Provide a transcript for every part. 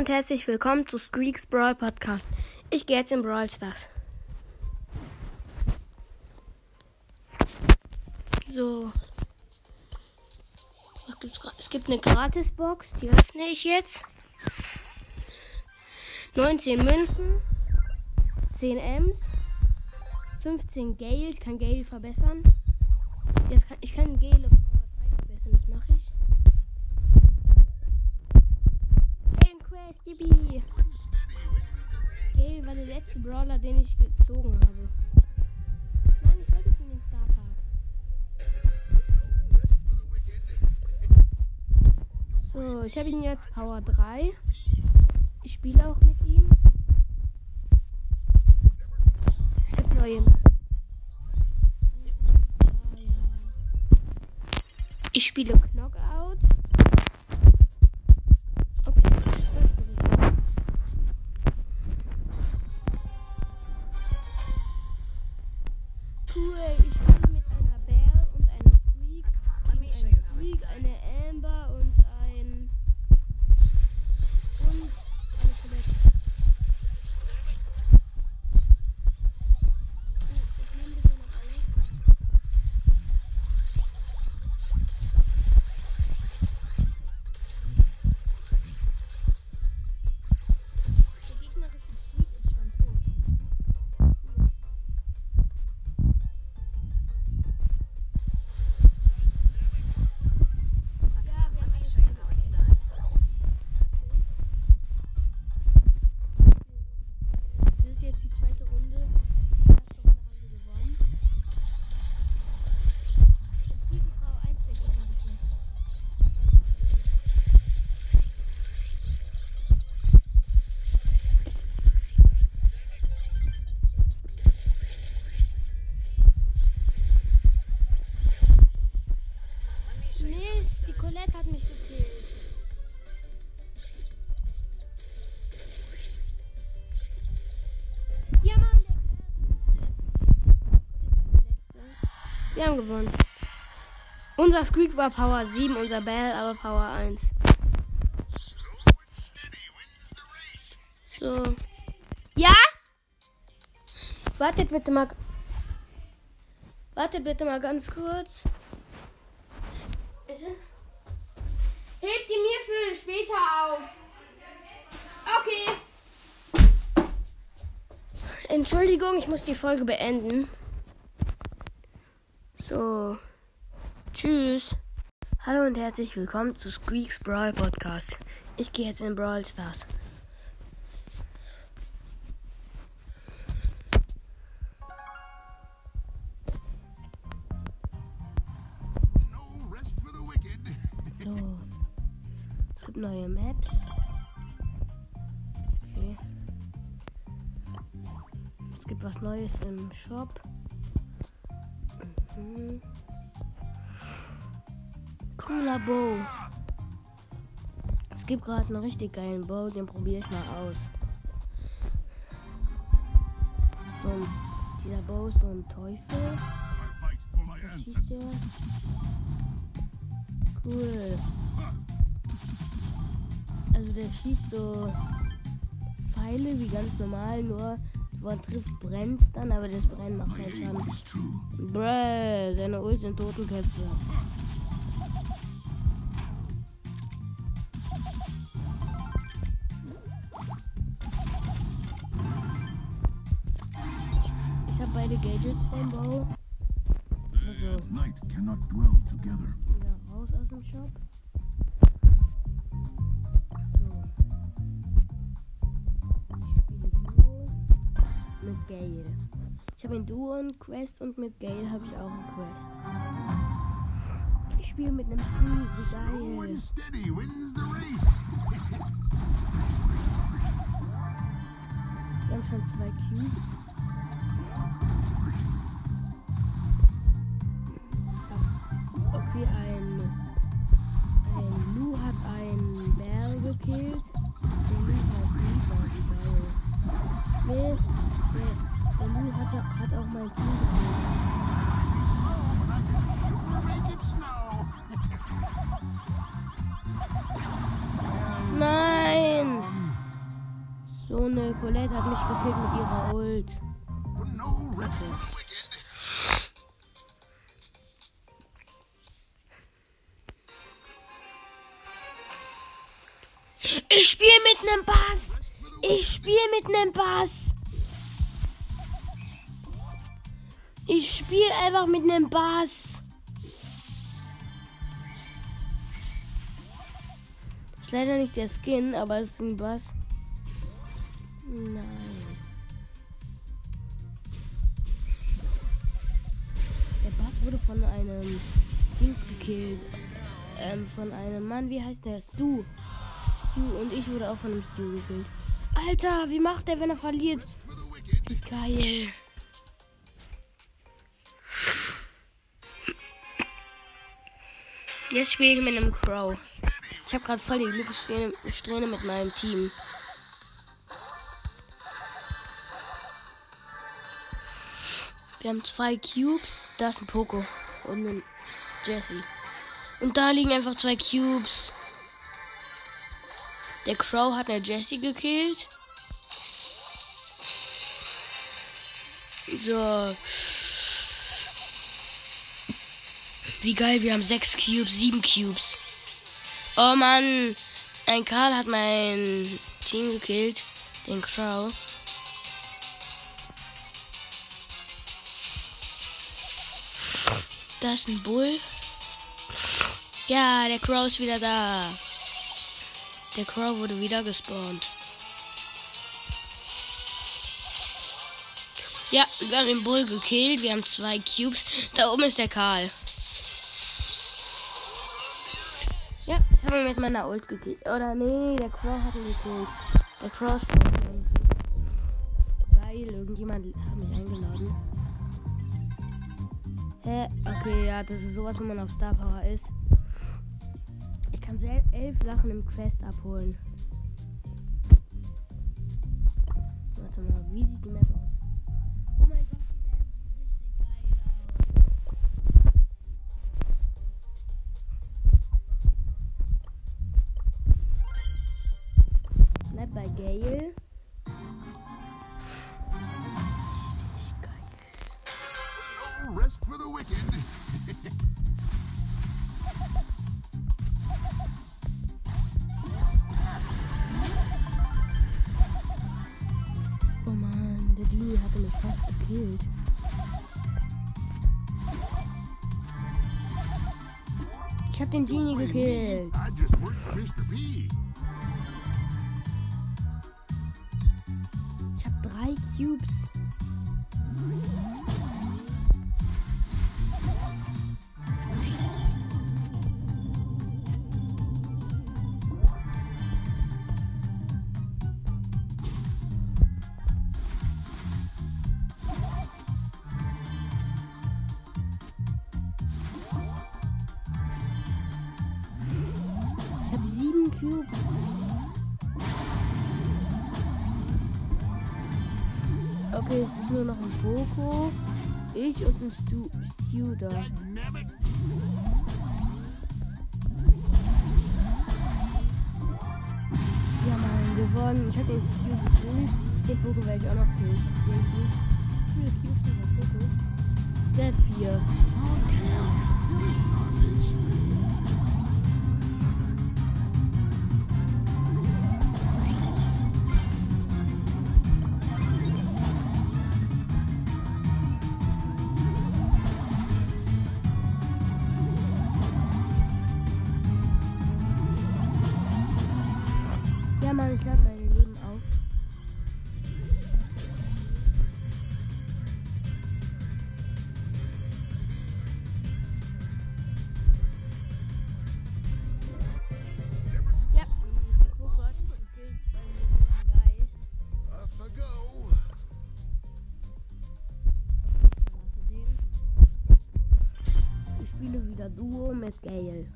und herzlich willkommen zu Squeaks Brawl Podcast. Ich gehe jetzt in Brawl Stars. So. Was gibt's es gibt eine Gratisbox, die öffne ich jetzt. 19 Münzen, 10 Ms, 15 Gale. Ich kann Gale verbessern. Jetzt kann, ich kann Gale war der letzte Brawler, den ich gezogen habe. Nein, ich wollte nicht in den Star Park. So, ich habe ihn jetzt Power 3. Ich spiele auch mit ihm. Es gibt neue. Ich spiele Knockout. Wir haben gewonnen. Unser Squeak war Power 7, unser Bell aber Power 1. So. Ja? Wartet bitte mal. Wartet bitte mal ganz kurz. Bitte? Hebt die mir für später auf. Okay. Entschuldigung, ich muss die Folge beenden. So. Tschüss. Hallo und herzlich willkommen zu Squeaks Brawl Podcast. Ich gehe jetzt in Brawl Stars. So. Es gibt neue Maps. Okay. Es gibt was Neues im Shop. Cooler Bow. Es gibt gerade einen richtig geilen Bow, den probiere ich mal aus. So ein, dieser Bow ist so ein Teufel. Cool. Also der schießt so Pfeile wie ganz normal, nur er trifft, brennt dann, aber das Brennen macht My keinen Schaden. Bräh, seine Ult sind Totenköpfe. Ich habe beide Gadgets vom Bau. Day and night cannot dwell together. Wieder raus aus dem Shop. Mit Gale. Ich habe ein Duo und Quest und mit Gale habe ich auch ein Quest. Ich spiele mit einem Squeak, wie geil. Wir haben schon zwei Cubes. Okay, ein, ein Lu hat einen Bär gekillt. Mein. Nein! So eine Colette hat mich gekillt mit ihrer Ult. Ich spiele mit einem Bass. Ich spiele mit einem Bass. Ich spiele einfach mit einem Bass. Ist leider nicht der Skin, aber es ist ein Bass. Nein. Der Bass wurde von einem Dings gekillt. Ähm, von einem Mann, wie heißt der? Stu. Stu und ich wurde auch von einem Stu gekillt. Alter, wie macht der, wenn er verliert? Wie geil. Jetzt spiele ich mit einem Crow. Ich habe gerade voll die Glückssträhne mit meinem Team. Wir haben zwei Cubes. Da ist ein Poco und ein Jesse. Und da liegen einfach zwei Cubes. Der Crow hat eine Jessie gekillt. So. Wie geil, wir haben sechs Cubes, sieben Cubes. Oh Mann, ein Karl hat mein Team gekillt, den Crow. Da ist ein Bull. Ja, der Crow ist wieder da. Der Crow wurde wieder gespawnt. Ja, wir haben den Bull gekillt. Wir haben zwei Cubes. Da oben ist der Karl. Ihn mit meiner Ult gekillt. Oder nee, der Crow hat ihn gekillt. Der Crow. Weil irgendjemand hat mich eingeladen. Hä? Okay, ja, das ist sowas, wenn man auf Star Power ist. Ich kann sel- elf Sachen im Quest abholen. Warte mal, wie sieht die Map aus? Gekillt. Ich hab den Genie gekillt. Ich hab drei Cubes. Okay, es ist nur noch ein Poco. Ich und ein Stu, Stu da. Ja, Mann, gewonnen. Ich hatte den Stu gekillt. Den Poco werde ich auch noch killen. Den Cubes. Wie viele der Poco? Der 4. Mann, ich lade mein Leben auf. Den. Ich spiele wieder Duo mit Gale.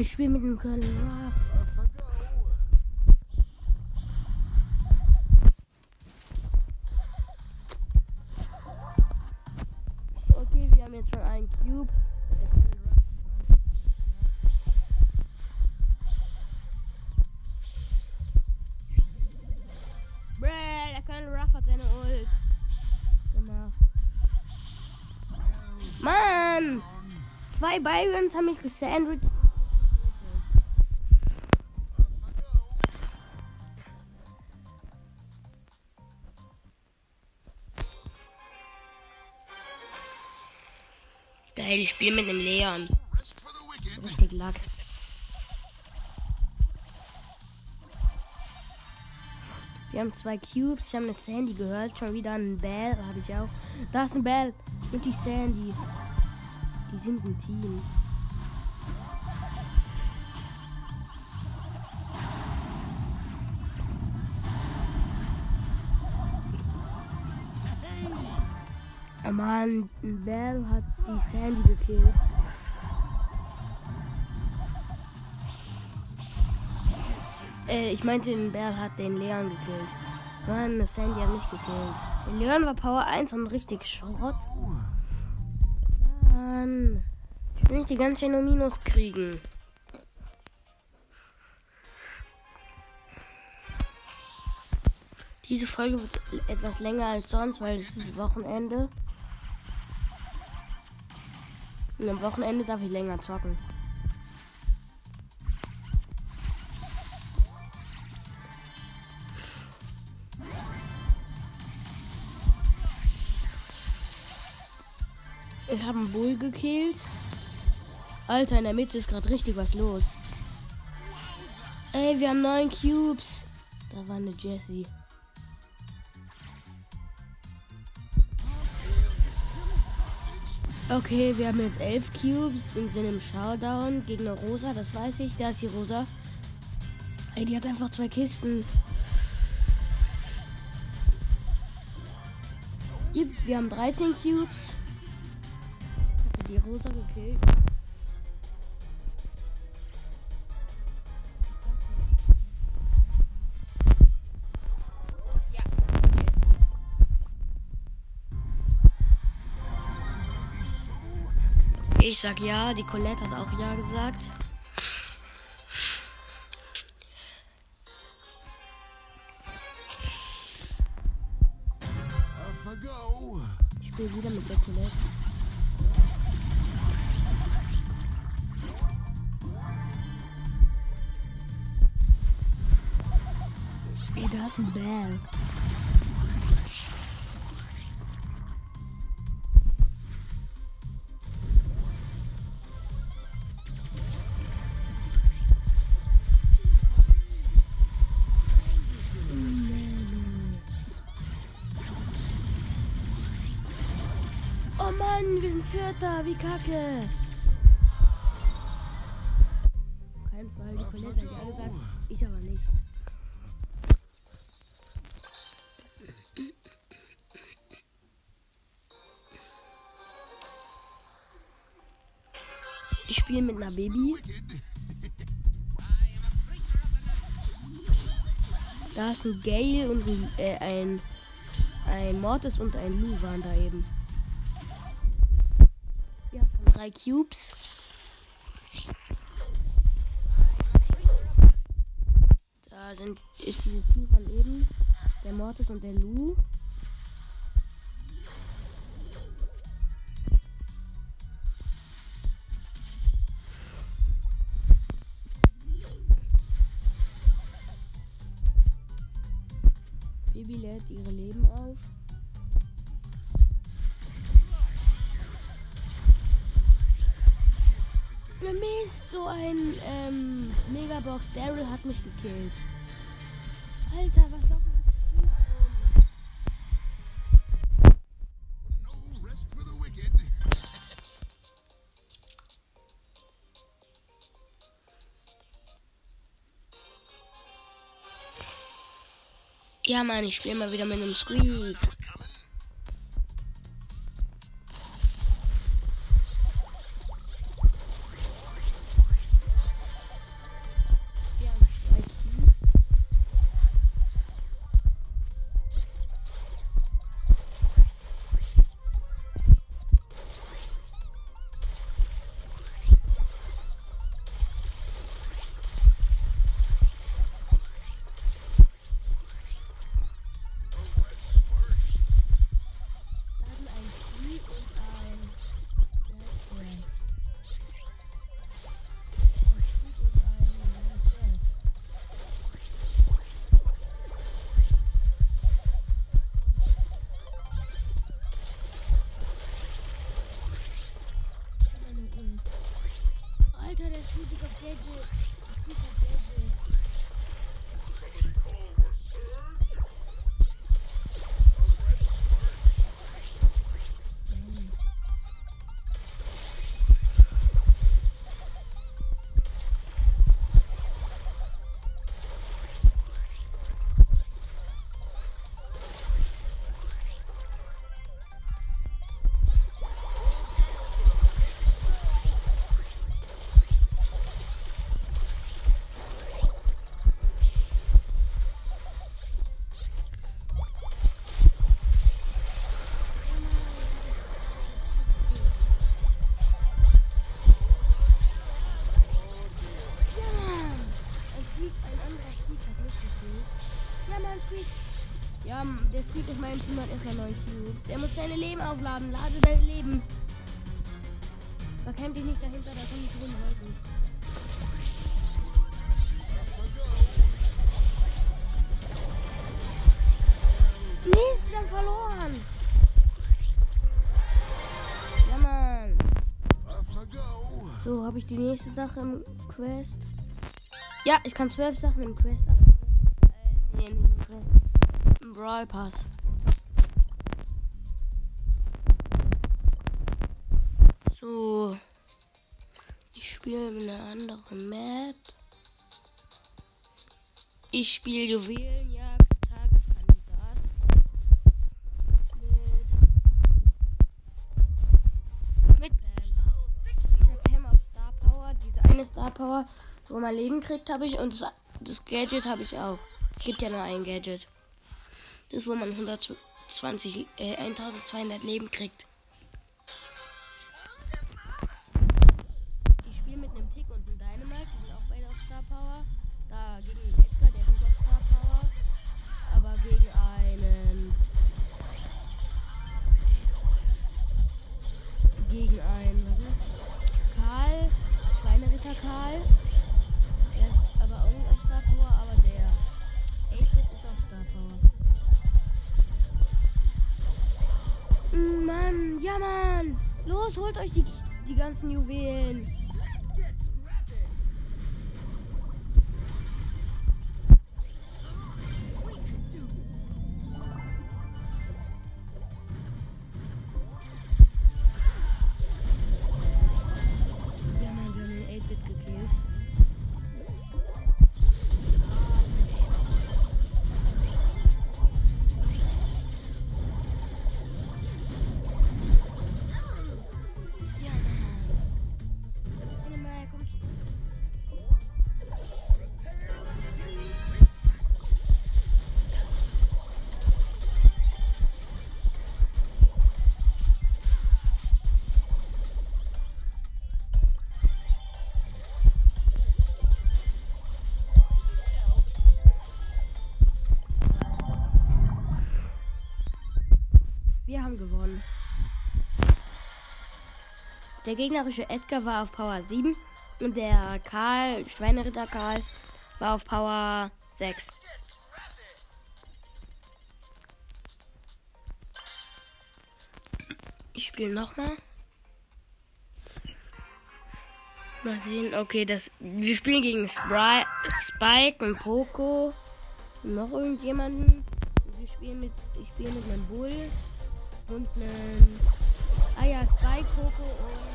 ich spiele mit dem Köln. Ruff. Okay, wir haben jetzt schon einen Cube. Bräh, der Colonel Ruff hat seine Ult. Genau. Mann! Zwei Byrons haben mich gesandwiched. Geil, ich spiele mit dem Leon. Richtig Lack. Wir haben zwei Cubes, ich habe eine Sandy gehört, schon wieder ein Bell, habe ich auch. Da ist ein Bell und die Sandy. Die sind ein Team. Oh Mann, Bell hat die Sandy gekillt. Äh, ich meinte, den Bell hat den Leon gekillt. Mann, Sandy hat mich gekillt. Der Leon war Power 1 und richtig Schrott. Mann. Ich will nicht die ganze Zeit nur Minus kriegen. Diese Folge wird etwas länger als sonst, weil es ist Wochenende. Und am Wochenende darf ich länger zocken. Ich habe einen Bull gekillt. Alter, in der Mitte ist gerade richtig was los. Ey, wir haben neun Cubes. Da war eine Jessie. Okay, wir haben jetzt elf Cubes und sind im Showdown gegen eine Rosa, das weiß ich. Da ist die Rosa. Ey, die hat einfach zwei Kisten. Yep, Wir haben 13 Cubes. Die Rosa gekillt. Ich sag ja, die Colette hat auch ja gesagt. Ich spiele wieder mit der Colette. Ey, da ist ein Bell. Vierter, wie kacke. Keinen Fall, die Colette hat alle gesagt, ich aber nicht. Ich spiele mit einer Baby. Da ist ein Gale und ein, äh, ein, ein Mortis und ein Lu waren da eben. Drei Cubes. Da sind ist dieses Team von eben. Der Mortis und der Lu. Baby lädt ihre Mist, so ein ähm, Megabox Daryl hat mich gekillt. Alter, was soll das? No rest for the wicked. Ja, Mann, ich spiele mal wieder mit einem Squeak. Alter, der Squeak Ja, der Squeak ist mein Team hat erstmal 9 Cubes. Er muss seine Leben aufladen. Lade dein Leben. Verkämmt dich nicht dahinter, da kann ich drin halten. Mist, wir haben verloren. Ja, Mann. So, habe ich die nächste Sache im Quest. Ja, ich kann zwölf Sachen im Quest ab. Äh, nee, nicht im Quest. Im Brawl Pass. So. Ich spiele mit einer anderen Map. Ich spiele Juwelenjagd, Tageskandidat. Mit. Mit Pam. Pam auf Star Power, diese eine Star Power, wo man Leben kriegt, habe ich und das Gadget habe ich auch. Es gibt ja nur ein Gadget. Das, wo man 120, äh, 1200 Leben kriegt. Holt euch die, die ganzen Juwelen. Haben gewonnen. Der gegnerische Edgar war auf Power 7 und der Karl, Schweineritter Karl, war auf Power 6. Ich spiele nochmal. Mal sehen. Okay, das. Wir spielen gegen Spry, Spike und Poco. Noch irgendjemanden. Wir spielen mit. Ich spiele mit einem Bull und einem. Ah ja, Spike, Poco und.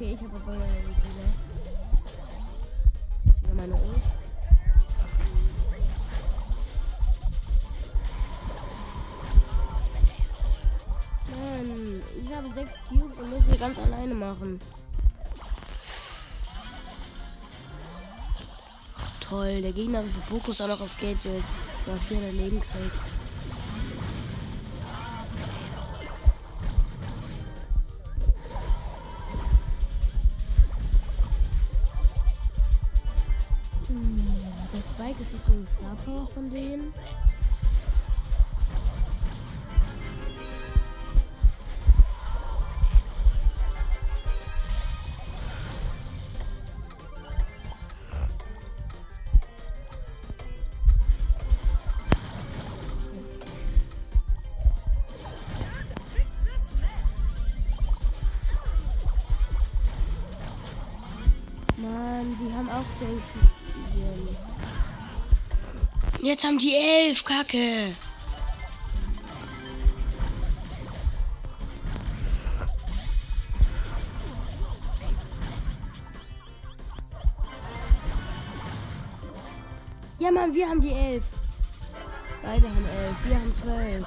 Ich habe aber meine Idee. Jetzt wieder meine Ult. Mann, ich habe sechs Cubes und muss hier ganz alleine machen. Ach, toll, der gegnerische Fokus auch noch auf Gadget. Was hier daneben kriegt. Jetzt haben die 11, Kacke. Ja, Mann, wir haben die 11. Beide haben 11, wir haben 12.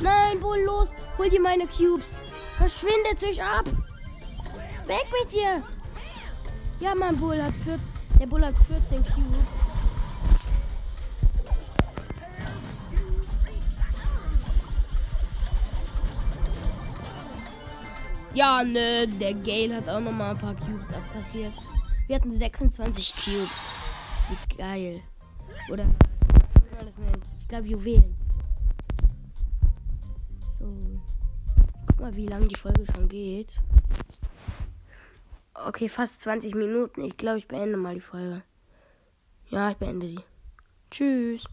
Nein, Bull, los. Hol dir meine Cubes. Verschwindet euch ab. Weg mit dir. Ja, mein Bull hat 14, der Bull hat 14 Cubes. Ja, ne, der Gale hat auch noch mal ein paar Cubes abkassiert. Wir hatten 26 Cubes. Wie geil. Oder. Ich glaube, Juwelen. So. Guck mal, wie lange die Folge schon geht. Okay, fast 20 Minuten. Ich glaube, ich beende mal die Folge. Ja, ich beende sie. Tschüss.